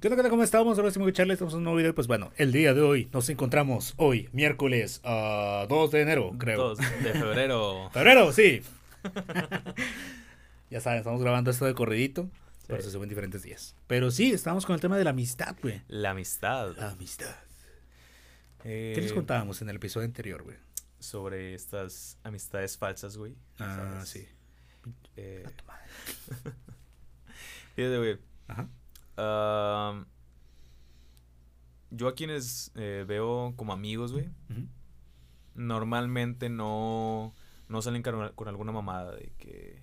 ¿Qué onda, qué onda? ¿Cómo estamos? Ahora sí, muy charla, estamos en un nuevo video. Pues bueno, el día de hoy nos encontramos hoy, miércoles ah, 2 de enero, creo. 2 de febrero. Febrero, sí. ya saben, estamos grabando esto de corridito, pero se suben diferentes días. Pero sí, estamos con el tema de la amistad, güey. La amistad. La amistad. Eh, ¿Qué les contábamos en el episodio anterior, güey? Sobre estas amistades falsas, güey. Ah, ¿sabes? sí. Eh, A tu madre. fíjate, güey. Ajá. Yo a quienes eh, veo como amigos, güey, normalmente no, no salen con, con alguna mamada de que...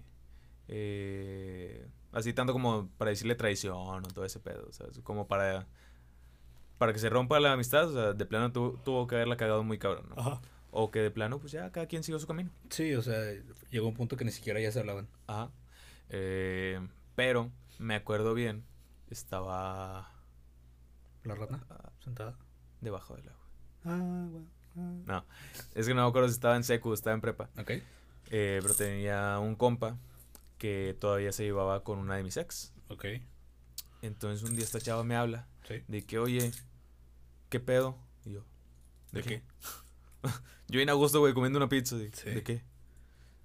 eh, así tanto como para decirle traición o todo ese pedo, ¿sabes? Como para... Para que se rompa la amistad, o sea, de plano tu- tuvo que haberla cagado muy cabrón, ¿no? Ajá. O que de plano, pues ya cada quien siguió su camino. Sí, o sea, llegó un punto que ni siquiera ya se hablaban. Ajá. Eh, pero me acuerdo bien, estaba La rana, ah, sentada. debajo del agua. Ah, bueno. ah. No, es que no me acuerdo si estaba en secu estaba en prepa. Ok. Eh, pero tenía un compa que todavía se llevaba con una de mis ex. Ok. Entonces un día esta chava me habla Sí. de que, oye, ¿qué pedo? Y yo, ¿De qué? Yo bien a gusto, güey, comiendo una pizza. De, Sí. ¿de qué?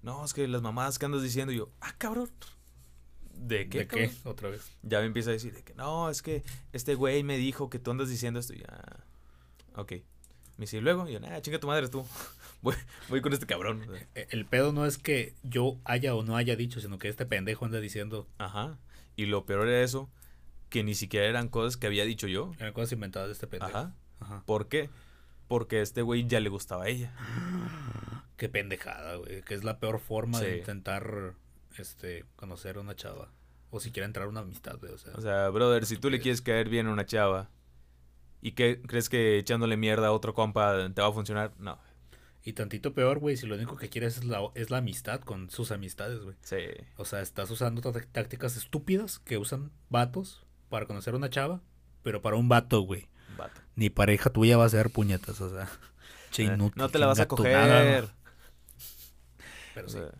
No, es que las mamás que andas diciendo. Y yo, ah, cabrón. ¿De qué? ¿De qué? cabrón?" Otra vez. Ya me empieza a decir de que no, es que este güey me dijo que tú andas diciendo esto. Y ya, ok. Me dice, "¿Y luego, y yo, nah, chinga tu madre tú. voy, voy con este cabrón. o sea, E- El pedo no es que yo haya o no haya dicho, sino que este pendejo anda diciendo Ajá. Y lo peor era eso, que ni siquiera eran cosas que había dicho yo. eran cosas inventadas de este pendejo. Ajá. Ajá. ¿Por qué? Porque a este güey ya le gustaba a ella. Qué pendejada, güey. Que es la peor forma de intentar este conocer a una chava. O siquiera entrar a una amistad, güey. O sea, O sea, brother, si tú le quieres caer bien a una chava y que crees que echándole mierda a otro compa te va a funcionar, no. y tantito peor, güey, si lo único que quieres es la, es la amistad con sus amistades, güey. Sí. O sea, estás usando tá- tácticas estúpidas que usan vatos para conocer a una chava, pero para un vato, güey. Vato. Ni pareja tuya va a ser puñetas, o sea. che Eh, inútil, no te la vas a coger. nada. Pero O sí. sea,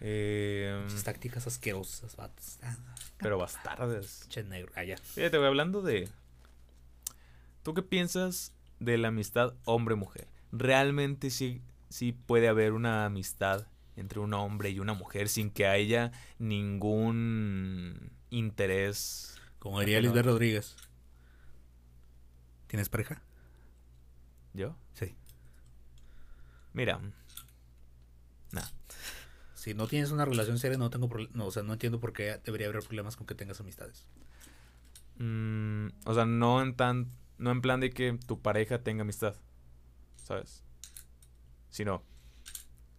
eh, tácticas asquerosas, vatos. Ah, pero bastardes. Che negro. Allá. Fíjate, güey, hablando de... ¿Tú qué piensas de la amistad hombre-mujer? ¿Realmente sí, sí puede haber una amistad entre un hombre y una mujer sin que haya ningún interés? Como diría. Lisbeth Rodríguez. ¿Tienes pareja? ¿Yo? Sí. Mira. Nah. Si no tienes una relación seria, no tengo no, o sea, no entiendo por qué debería haber problemas con que tengas amistades. Mm, o sea, no en tan... No en plan de que tu pareja tenga amistad. ¿Sabes? Sino...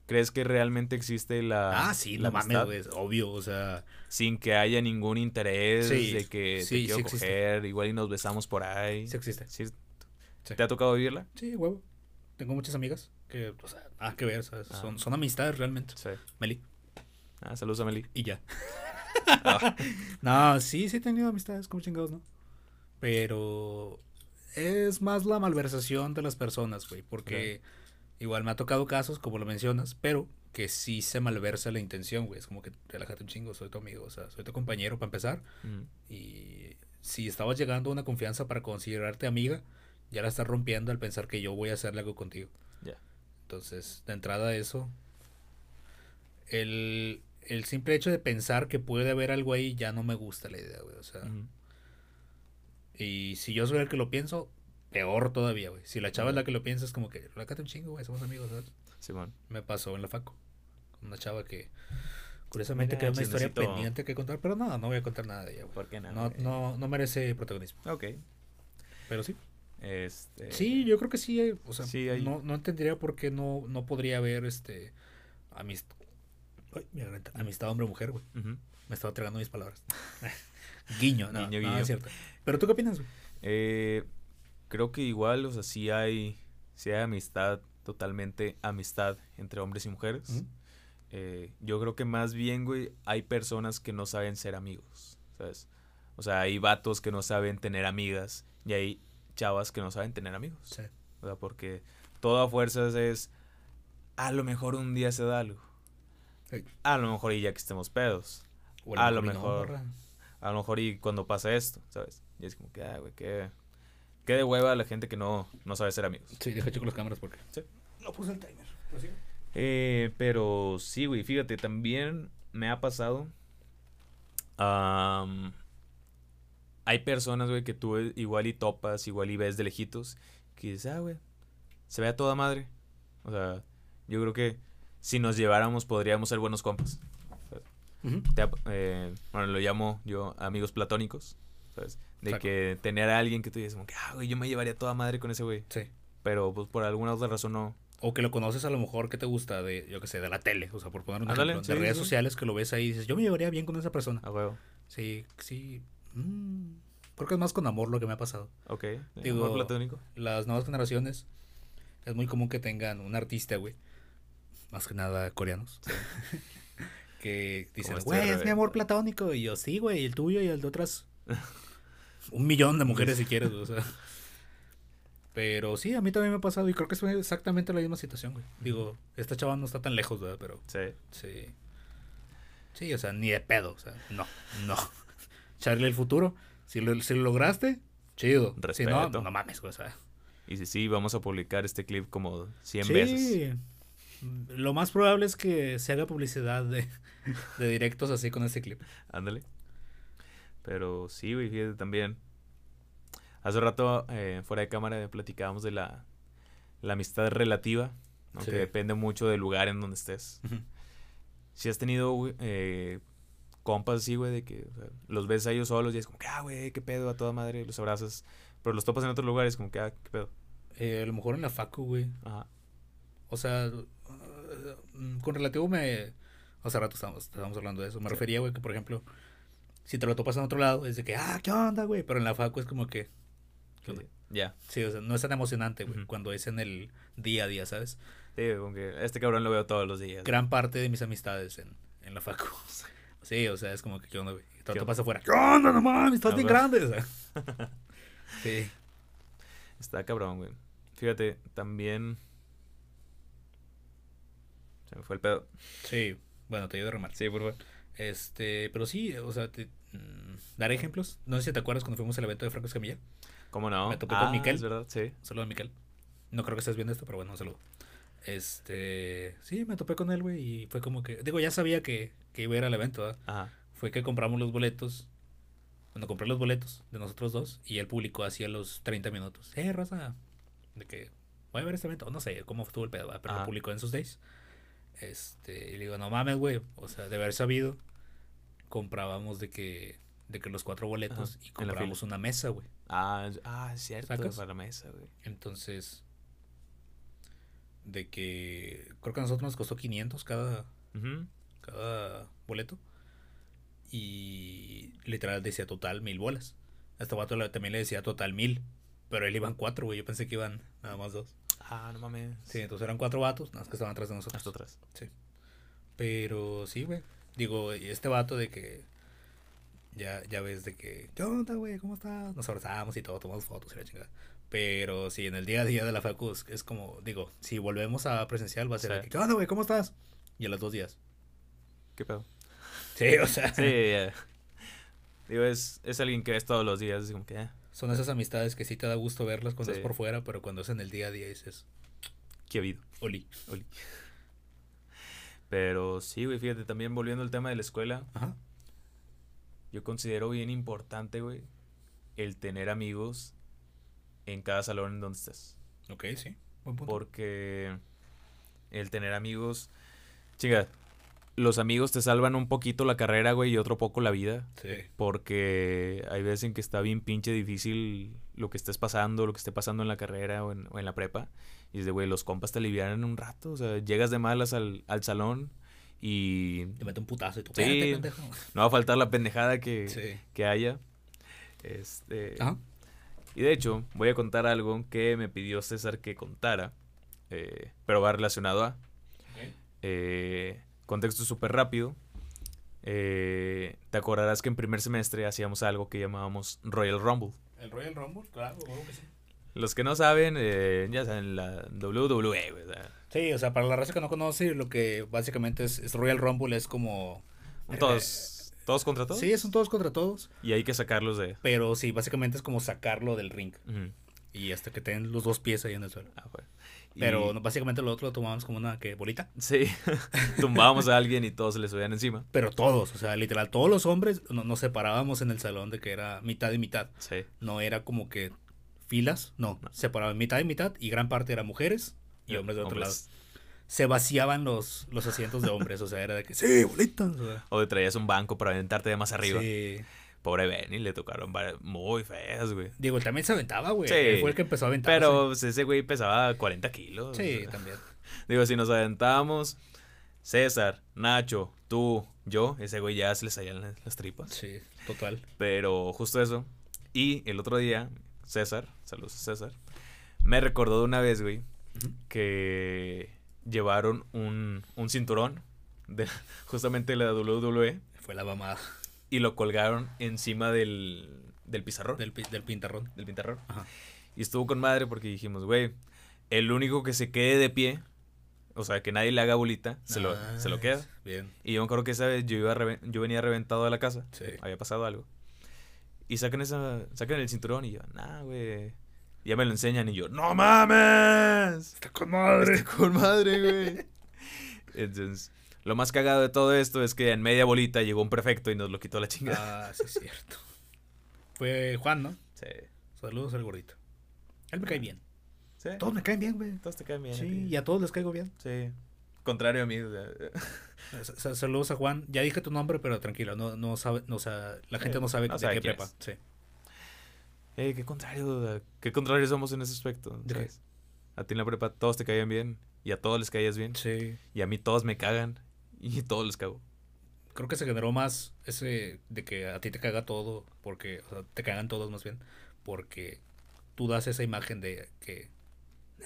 ¿Crees que realmente existe la... ah, sí, la no amistad es obvio, o sea, Sin que haya ningún interés Sí, de que te sí, quiero sí existe. coger, igual y nos besamos por ahí. sí existe. ¿Te ha tocado vivirla? Sí, huevo. Tengo muchas amigas que, o sea, nada que ver, ¿sabes? Ah. Son, son amistades realmente. Sí. Meli. Ah, saludos a Meli. Y ya. Ah. no, sí, sí he tenido amistades, como chingados, ¿no? Pero es más la malversación de las personas, güey, porque igual me ha tocado casos, como lo mencionas, pero que sí se malversa la intención, güey. Es como que relájate un chingo, soy tu amigo, o sea, soy tu compañero para empezar. Mm. Y si estabas llegando a una confianza para considerarte amiga, ya la estás rompiendo al pensar que yo voy a hacerle algo contigo. Entonces, de entrada eso, el, el simple hecho de pensar que puede haber algo ahí ya no me gusta la idea, güey. O sea, y si yo soy el que lo pienso, peor todavía, güey. Si la chava es la que lo piensa, es como que, relájate un chingo, güey, somos amigos, ¿sabes? Simón. Me pasó en la faco. Con una chava que, curiosamente, Mira, queda una historia pendiente que contar, pero no, no voy a contar nada de ella, güey. ¿Por qué no? No, no, no merece protagonismo. Ok. Pero sí. Este... Sí, yo creo que sí. hay- o sea, Sí, hay- no, no entendería por qué no, no podría haber este amistad. Amistad hombre-mujer, güey. Me estaba tragando mis palabras. guiño, no, Guiño, no, es cierto. Pero tú qué opinas, güey? Eh, creo que igual, o sea, sí hay, sí hay amistad, totalmente amistad entre hombres y mujeres. Eh, yo creo que más bien, güey, hay personas que no saben ser amigos, ¿sabes? O sea, hay vatos que no saben tener amigas y hay chavas que no saben tener amigos. Sí. O sea, porque todo a fuerzas es, a lo mejor un día se da algo. Sí. A lo mejor y ya que estemos pedos. O A lo no, mejor. A lo mejor y cuando pasa esto, ¿sabes? Y es como que, ah, güey, qué, qué de hueva la gente que no, no sabe ser amigos. Sí, deja checo las cámaras porque. Sí. No puse el timer. Eh, pero sí, güey, fíjate, también me ha pasado. am, hay personas, güey, que tú igual y topas, igual y ves de lejitos, que dices, ah, güey, se ve a toda madre. O sea, yo creo que si nos lleváramos podríamos ser buenos compas. Te ap- eh, bueno, lo llamo yo amigos platónicos, ¿sabes? De Exacto. que tener a alguien que tú dices, como que, ah, güey, yo me llevaría toda madre con ese güey. Sí. Pero pues por alguna otra razón no. O que lo conoces a lo mejor que te gusta de, yo qué sé, de la tele. O sea, por poner un Ándale, ejemplo. sí, de redes sí. sociales que lo ves ahí y dices, yo me llevaría bien con esa persona. A huevo. Sí, sí. Mm, creo que es más con amor lo que me ha pasado. Ok. Digo- Amor platónico. Las nuevas generaciones es muy común que tengan un artista, güey. Más que nada coreanos. que dicen, este güey, es mi amor platónico. Y yo, sí, güey, el tuyo y el de otras. un millón de mujeres si quieres, o sea. Pero sí, a mí también me ha pasado y creo que es exactamente la misma situación, güey. Digo, esta chava no está tan lejos, ¿verdad? Pero Sí. sí. Sí, o sea, ni de pedo, o sea, no, no. Charlie el futuro, si lo, si lo lograste, chido. Si no, Respeto. no mames, güey, o sea. Y si sí, vamos a publicar este clip como 100 sí. veces. Lo más probable es que se haga publicidad de, de directos así con este clip. Ándale. Pero sí, güey, fíjate también. Hace rato, eh, fuera de cámara, platicábamos de la, la amistad relativa, ¿no? Sí. que depende mucho del lugar en donde estés. Si has tenido eh, compas así, güey, de que o sea, los ves a ellos solos y es como que, ah, güey, qué pedo, a toda madre, los abrazas. Pero los topas en otros lugares, como que, ah, qué pedo. Eh, a lo mejor en la facu, güey. Ajá. O sea, mm, con relativo me... Hace rato estábamos, estábamos hablando de eso. Me Sí. refería, güey, que por ejemplo, si te lo topas en otro lado, es de que, ah, ¿qué onda, güey? Pero en la facu es como que... Ya. Sí, o sea, no es tan emocionante, güey, cuando es en el día a día, ¿sabes? Sí, como que este cabrón lo veo todos los días. Gran parte de mis amistades en, en la facu. Sí, o sea, es como que, ¿qué onda, güey? ¿Qué topas afuera. ¿Qué onda, no mames? Estás Ah, bien grande, o sea. Sí. Está cabrón, güey. Fíjate, también... Se me fue el pedo. Sí, bueno, te ayudo a remar. Sí, por favor. Este, pero sí, o sea, te, mm, daré ejemplos. No sé si te acuerdas cuando fuimos al evento de Franco Escamilla. ¿Cómo no? Me topé con Ah, Miquel. Es verdad, sí. Un saludo a Miquel. No creo que estés viendo esto, pero bueno, un saludo. Este, sí, me topé con él, güey, y fue como que, digo, ya sabía que, que iba a ir al evento, ¿verdad? Ajá. Fue que compramos los boletos. Cuando compré los boletos de nosotros dos, y él publicó así a los 30 minutos. Eh, raza, de que voy a ver este evento. No sé cómo estuvo el pedo, ¿verdad? pero lo Ajá. publicó en sus days. Este, y le digo, no mames, güey. O sea, de haber sabido, comprábamos de que, de que los cuatro boletos Ajá, y comprábamos una mesa, güey. Ah, ah, cierto, ¿Sacas? para la mesa, güey. Entonces, de que creo que a nosotros nos costó 500 cada, cada boleto. Y literal decía total mil bolas. A este vato también le decía total mil. Pero él iban cuatro, güey. Yo pensé que iban nada más dos. Ah, no mames. Sí, entonces eran cuatro vatos, nada más que estaban atrás de nosotros. Hasta atrás. Pero sí, güey. Digo, y este vato de que ya, ya ves de que, ¿qué onda, güey? ¿Cómo estás? Nos abrazamos y todo, tomamos fotos y la chingada. Pero sí, en el día a día de la facu es, como, digo, si volvemos a presencial va a ser Sí. que, ¿qué onda, güey? ¿Cómo estás? Y a los dos días. ¿Qué pedo? Sí, o sea, Sí, ya. Digo, es, es alguien que ves todos los días, es como que, ah, son esas amistades que sí te da gusto verlas cuando Sí. es por fuera, pero cuando es en el día a día dices, ¿qué ha habido? Oli. Oli. Pero sí, güey, fíjate, también volviendo al tema de la escuela, Ajá. yo considero bien importante, güey, el tener amigos en cada salón en donde estés. Ok, sí. Buen punto. Porque el tener amigos, chinga, los amigos te salvan un poquito la carrera, güey, y otro poco la vida. Sí. Porque hay veces en que está bien pinche difícil lo que estés pasando, lo que esté pasando en la carrera o en, o en la prepa. Y es de, güey, los compas te alivianan un rato. O sea, llegas de malas al, al salón y Te mete un putazo y tú, Sí. "Espérate, pendejo". no va a faltar la pendejada que, Sí. que haya. Este, Ajá. Y de hecho, voy a contar algo que me pidió César que contara, eh, pero va relacionado a... Eh, contexto súper rápido. Eh, te acordarás que en primer semestre hacíamos algo que llamábamos Royal Rumble. El Royal Rumble, claro, claro que sí. Los que no saben, eh, ya saben, la WWE, Sí, o sea, para la raza que no conoce, lo que básicamente es, es Royal Rumble es como... todos, Eh, ¿Todos contra todos? Sí, son todos contra todos. Y hay que sacarlos de... Pero sí, básicamente es como sacarlo del ring. Y hasta que tengan los dos pies ahí en el suelo. Ah, bueno. Y- Pero no, básicamente lo otro lo tomamos como una que bolita. Sí, tumbábamos a alguien y todos se le subían encima. Pero todos, o sea, literal, todos los hombres no- nos separábamos en el salón de que era mitad y mitad. Sí. No era como que filas, no, separaban mitad y mitad y gran parte eran mujeres y hombres de otro lado. Se vaciaban los, los asientos de hombres, o sea, era de que sí, bolitas. o sea, O de traías un banco para aventarte de más arriba. sí. Pobre Benny, le tocaron varias- muy feas, güey. Digo, él también se aventaba, güey. Sí. Él fue el que empezó a aventar. Pero pues, ese güey pesaba 40 kilos. Sí, o sea. también. Digo, si nos aventábamos, César, Nacho, tú, yo, ese güey ya se le salían las, las tripas. Sí, total. Pero justo eso. Y el otro día, César, saludos a César, me recordó de una vez, güey, que llevaron un, un cinturón de justamente la WWE Fue la mamada y lo colgaron encima del, del pizarrón, del, del, pi- del pintarrón. pintarrón. Ajá. Y estuvo con madre porque dijimos, güey, el único que se quede de pie, o sea, que nadie le haga bolita, se lo, se lo queda. Bien. Y yo me acuerdo que esa vez yo, iba yo venía reventado a la casa. Sí. Había pasado algo. Y sacan, esa, sacan el cinturón y yo, nah, güey. Ya me lo enseñan y yo, ¡No mames! Está con madre. Está con madre, güey. Entonces, lo más cagado de todo esto es que en media bolita llegó un prefecto y nos lo quitó la chingada. Ah, sí, es cierto. Fue Juan, ¿no? Sí. Saludos al gordito. Él me cae bien. Sí. Todos me caen bien, güey. Todos te caen bien. Sí, y a todos les caigo bien. Sí. Contrario a mí. o sea, Sa- sa- Saludos a Juan. Ya dije tu nombre, pero tranquilo, no, no sabe, no, o sea, la gente no sabe no de sabe qué prepa. es. Sí. Eh, qué contrario, qué contrario somos en ese aspecto. ¿sabes? A ti en la prepa todos te caían bien y a todos les caías bien. Sí. Y a mí todos me cagan y todos les cago. Creo que se generó más ese de que a ti te caga todo, porque, o sea, te cagan todos más bien, porque tú das esa imagen de que,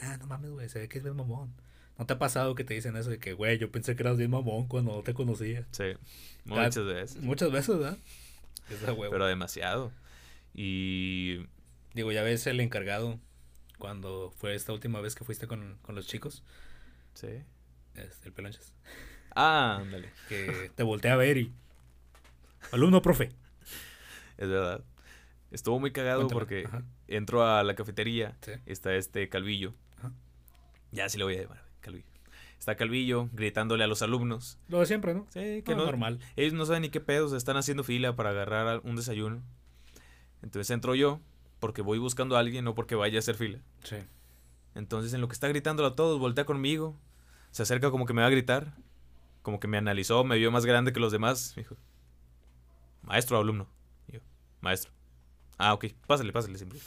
ah, no mames, güey, se ve que es bien mamón. ¿No te ha pasado que te dicen eso de que, güey, yo pensé que eras bien mamón cuando no te conocía? Sí, muchas veces. Muchas veces, ¿verdad? Pero demasiado. Y Digo, ya ves el encargado cuando fue esta última vez que fuiste con, con los chicos, sí. este, el pelonchas, Ah, ándale. que te voltea a ver y, alumno, profe. Es verdad. Estuvo muy cagado Cuéntame. porque Ajá. entro a la cafetería. Sí. Está este Calvillo. Ajá. Ya sí le voy a llamar, Calvillo. Está Calvillo gritándole a los alumnos. Lo de siempre, ¿no? Sí, que No, no, normal. Ellos no saben ni qué pedos, están haciendo fila para agarrar un desayuno. Entonces entro yo, porque voy buscando a alguien, no porque vaya a hacer fila. Sí. Entonces en lo que está gritándolo a todos, voltea conmigo. Se acerca como que me va a gritar. Como que me analizó, me vio más grande que los demás. Me dijo, maestro o alumno. Y yo, maestro. Ah, ok, pásale, pásale siempre.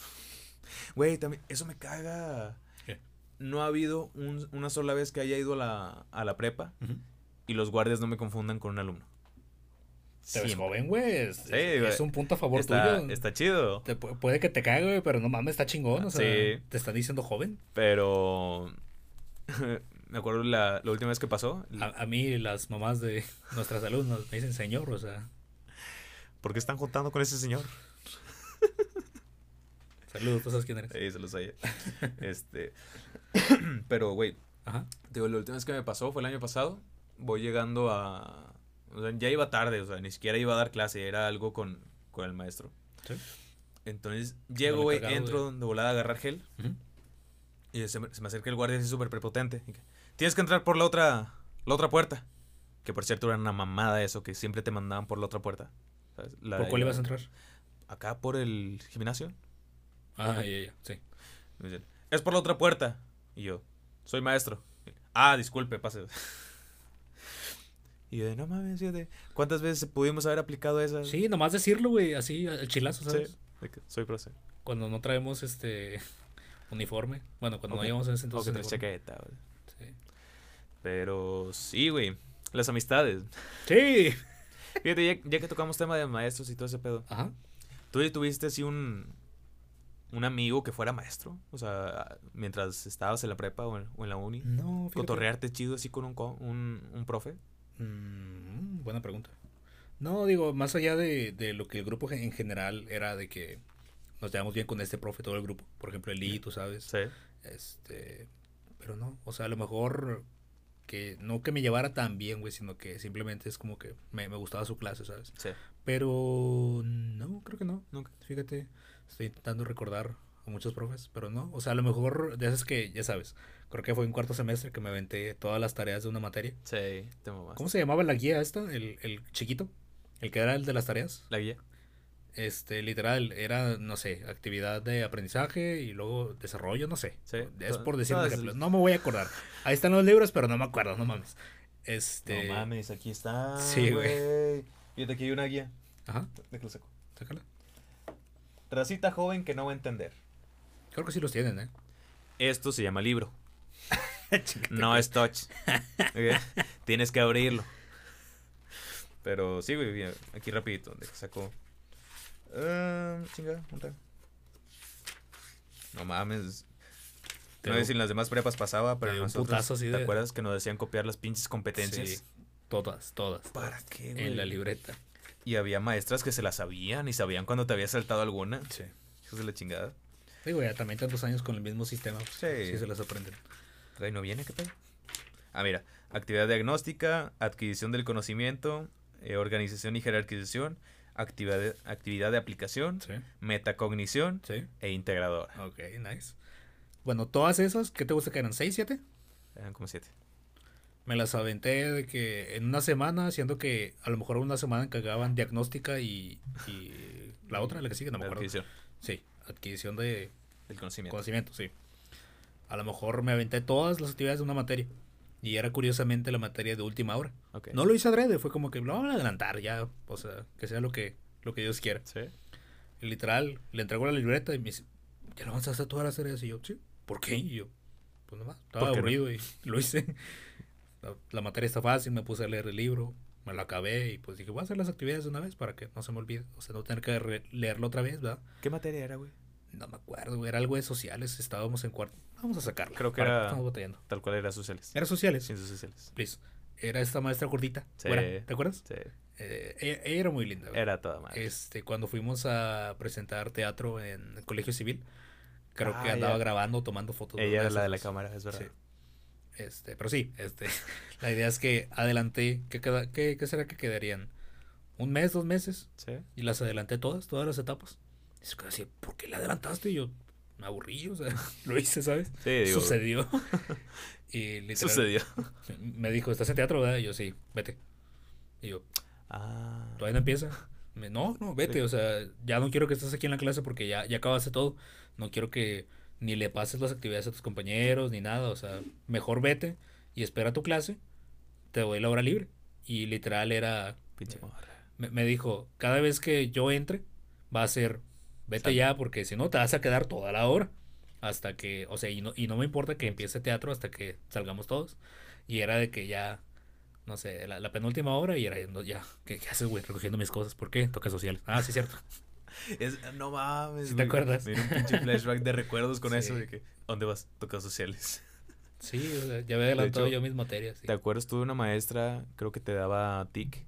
Güey, también, eso me caga. ¿Qué? No ha habido un- una sola vez que haya ido a la, a la prepa y los guardias no me confundan con un alumno. Te ves joven, güey. Es, Sí, es- un punto a favor Está, tuyo. está chido. Te puede que te cague, güey, pero no mames, está chingón. O sea, Sí. te están diciendo joven. Pero me acuerdo la, la última vez que pasó. A, a mí, las mamás de nuestras alumnas me dicen señor, o sea, ¿Por qué están juntando con ese señor? saludos, tú sabes quién eres. Sí, se los sabía. este. Pero, güey, Ajá. digo, la última vez que me pasó fue el año pasado. Voy llegando a. O sea, ya iba tarde, o sea, ni siquiera iba a dar clase, era algo con, con el maestro. Sí. Entonces, llego, güey, entro de volada a agarrar gel. Y se me, se me acerca el guardia así súper prepotente. que, Tienes que entrar por la otra, la otra puerta. Que por cierto era una mamada eso, que siempre te mandaban por la otra puerta. ¿sabes? La ¿Por cuál ibas a entrar? Acá por el gimnasio. Ah, ya, ya, sí. Es por la otra puerta. Y yo, soy maestro. Ah, disculpe, pase. Y yo de, no mames, yo de, ¿cuántas veces pudimos haber aplicado esa? Sí, nomás decirlo, güey, así, el chilazo, Sí, ¿sabes? que soy profe. Cuando no traemos este uniforme. Bueno, cuando Ok. no llevamos en ese O entonces. que uniforme. chaqueta, güey. Sí. Pero sí, güey. Las amistades. Sí. Fíjate, ya, ya que tocamos tema de maestros y todo ese pedo. Ajá. ¿Tú ya tuviste así un, un amigo que fuera maestro? O sea, mientras estabas en la prepa o en, o en la uni. No, fíjate. ¿Cotorrearte chido así con un, un, un profe? Mm, buena pregunta. No, digo, más allá de, de lo que el grupo en general era de que nos llevamos bien con este profe, todo el grupo. Por ejemplo, Eli, tú sabes. Sí. Este, pero no, o sea, a lo mejor que no que me llevara tan bien, güey, sino que simplemente es como que me, me gustaba su clase, ¿sabes? Sí. Pero no, creo que no. Nunca. Fíjate, estoy intentando recordar a muchos profes, pero no. O sea, a lo mejor de esas que, ya sabes, creo que fue en cuarto semestre que me aventé todas las tareas de una materia. Sí, te mamaste. ¿Cómo se llamaba la guía esta? El, el chiquito, el que era el de las tareas. ¿La guía? Este, literal, era, no sé, actividad de aprendizaje y luego desarrollo, no sé. Sí. Es por decir No, un ejemplo. No me voy a acordar. Ahí están los libros, pero no me acuerdo, no mames. Este. No mames, aquí está. Sí, güey. Fíjate, aquí hay una guía. Ajá, De que lo saco. sácala. Racita joven que no va a entender. Creo que sí los tienen, ¿eh? Esto se llama libro. no es touch. Tienes que abrirlo. Pero sí, güey, bien, aquí rapidito, donde saco. Ah, chinga. No mames. Te no sé si en las demás prepas pasaba, pero te en nosotros, así ¿te de- acuerdas que nos decían copiar las pinches competencias? Sí, todas, todas. ¿Para qué, En la güey? libreta. Y había maestras que se la sabían y sabían cuando te había saltado alguna. Sí. Hijos de la chingada. Digo, ya también tantos años con el mismo sistema. pues, Sí. sí se las aprenden. No viene, ¿qué pedo? Ah, mira. Actividad diagnóstica, adquisición del conocimiento, eh, organización y jerarquización, actividad de, actividad de aplicación, Sí, metacognición sí. e integradora. Ok, nice. Bueno, todas esas, ¿qué te gusta que eran? ¿Seis, siete? Eran como siete. Me las aventé de que en una semana, siendo que a lo mejor una semana encargaban diagnóstica y, y la otra, la que sigue, no me acuerdo. Adquisición Sí, adquisición de del conocimiento. conocimiento, sí. A lo mejor me aventé todas las actividades de una materia. Y era curiosamente la materia de última hora. Ok. No lo hice adrede, fue como que lo vamos a adelantar ya. O sea, que sea lo que, lo que Dios quiera. Sí. Y literal, le entregó la libreta y me dice, ¿ya lo avanzaste todas las tareas? Y yo, sí. ¿Por qué? Y yo, pues nomás, estaba ¿Por qué no? aburrido y lo hice. La, la materia está fácil, me puse a leer el libro, me lo acabé y pues dije, voy a hacer las actividades de una vez para que no se me olvide. O sea, no tener que leerlo otra vez, ¿verdad? ¿Qué materia era, güey? No me acuerdo, era algo de sociales, estábamos en cuarto. Vamos a sacarla. Creo que para era- Estamos batallando. Tal cual era sociales. Era sociales, Ciencias sociales. please. Era esta maestra gordita. Sí. ¿Te acuerdas? Sí. Eh, era muy linda. güey. Era toda madre. Este, cuando fuimos a presentar teatro en el colegio civil, creo que Ah, andaba grabando, tomando fotos. Ella era de la de la cámara, es verdad. Sí. Este, pero sí, este, la idea es que adelanté, ¿qué, queda, qué, qué será que quedarían? ¿Un mes, dos meses? Sí. Y las adelanté todas, todas las etapas. Y se quedó así, ¿por qué la adelantaste? Y yo, me aburrí, o sea, lo hice, ¿sabes? Sí, digo. Sucedió. y literal, Sucedió. me dijo, ¿estás en teatro, verdad? Y yo, sí, vete. Y yo, Ah. todavía no empieza. Me, no, no, vete, Sí. o sea, ya no quiero que estés aquí en la clase porque ya, ya acabaste todo. No quiero que ni le pases las actividades a tus compañeros ni nada, o sea, mejor vete y espera tu clase, te doy la hora libre. Y literal era, Pinche me, me dijo, cada vez que yo entre, va a ser, vete ya porque si no te vas a quedar toda la hora. Hasta que, o sea, y no, y no me importa que empiece teatro hasta que salgamos todos. Y era de que ya, no sé, la, la penúltima hora y era no, ya, ¿qué, qué haces, güey? Recogiendo mis cosas. ¿Por qué? Toques sociales. Ah, sí, cierto. Es- no mames. ¿Sí te acuerdas? Me un pinche flashback de recuerdos con Sí. eso. De que, ¿dónde vas? Tocas sociales. Sí, o sea, ya había adelantado hecho, yo mis materias. sí. ¿Te acuerdas tú de una maestra, creo que te daba tic?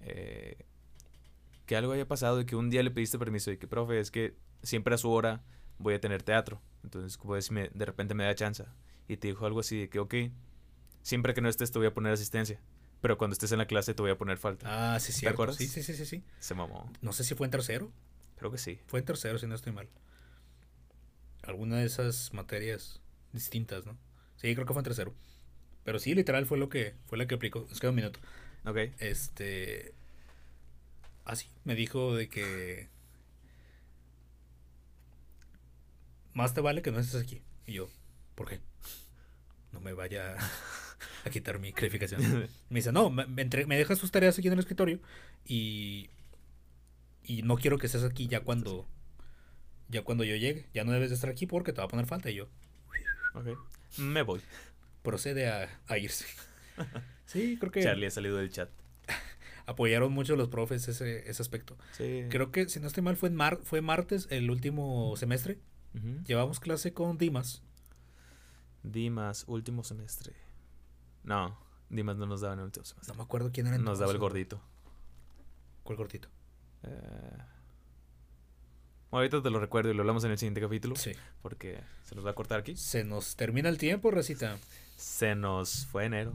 eh, que algo haya pasado y que un día le pediste permiso y que, profe, es que siempre a su hora voy a tener teatro. Entonces, si me, de repente me da chance. Y te dijo algo así de que, ok, siempre que no estés te voy a poner asistencia. Pero cuando estés en la clase te voy a poner falta. Ah, sí, cierto. acuerdas? Sí, sí, sí, sí, sí. Se mamó. No sé si fue en tercero. Creo que sí. Fue en tercero, si no estoy mal. Alguna de esas materias distintas, ¿no? Sí, creo que fue en tercero. Pero sí, literal fue lo que fue la que aplicó. Nos queda un minuto. Ok. Este. Ah, sí. Me dijo de que. Más te vale que no estés aquí. Y yo, ¿por qué? No me vaya a quitar mi calificación. Me dice, no, me, me entre- me dejas tus tareas aquí en el escritorio y. Y no quiero que estés aquí ya cuando. Ya cuando yo llegue. Ya no debes de estar aquí porque te va a poner falta. Y yo, Ok. Me voy. procede a, a irse. Sí, creo que Charlie ha salido del chat. Apoyaron mucho los profes ese, ese aspecto. Sí. Creo que, si no estoy mal, fue, en mar fue martes el último semestre. Llevamos clase con Dimas. Dimas, último semestre. No, Dimas no nos daba en el último semestre. No me acuerdo quién era. Nos daba el gordito. ¿Cuál gordito? Eh, ahorita te lo recuerdo y lo hablamos en el siguiente capítulo. Sí. Porque se nos va a cortar aquí. Se nos termina el tiempo, Recita. Se nos fue enero.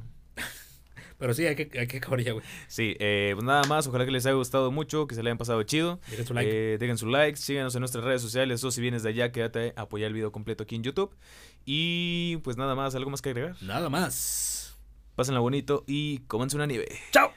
Pero sí, hay que, hay que acabar ya, güey. Sí, eh, pues nada más, ojalá que les haya gustado mucho, que se le hayan pasado chido. Dejen su like. Eh, dejen su like, síganos en nuestras redes sociales o si vienes de allá, quédate a apoyar el video completo aquí en YouTube. Y pues nada más, ¿algo más que agregar? Nada más. Pásenla bonito y cómanse una nieve. ¡Chao!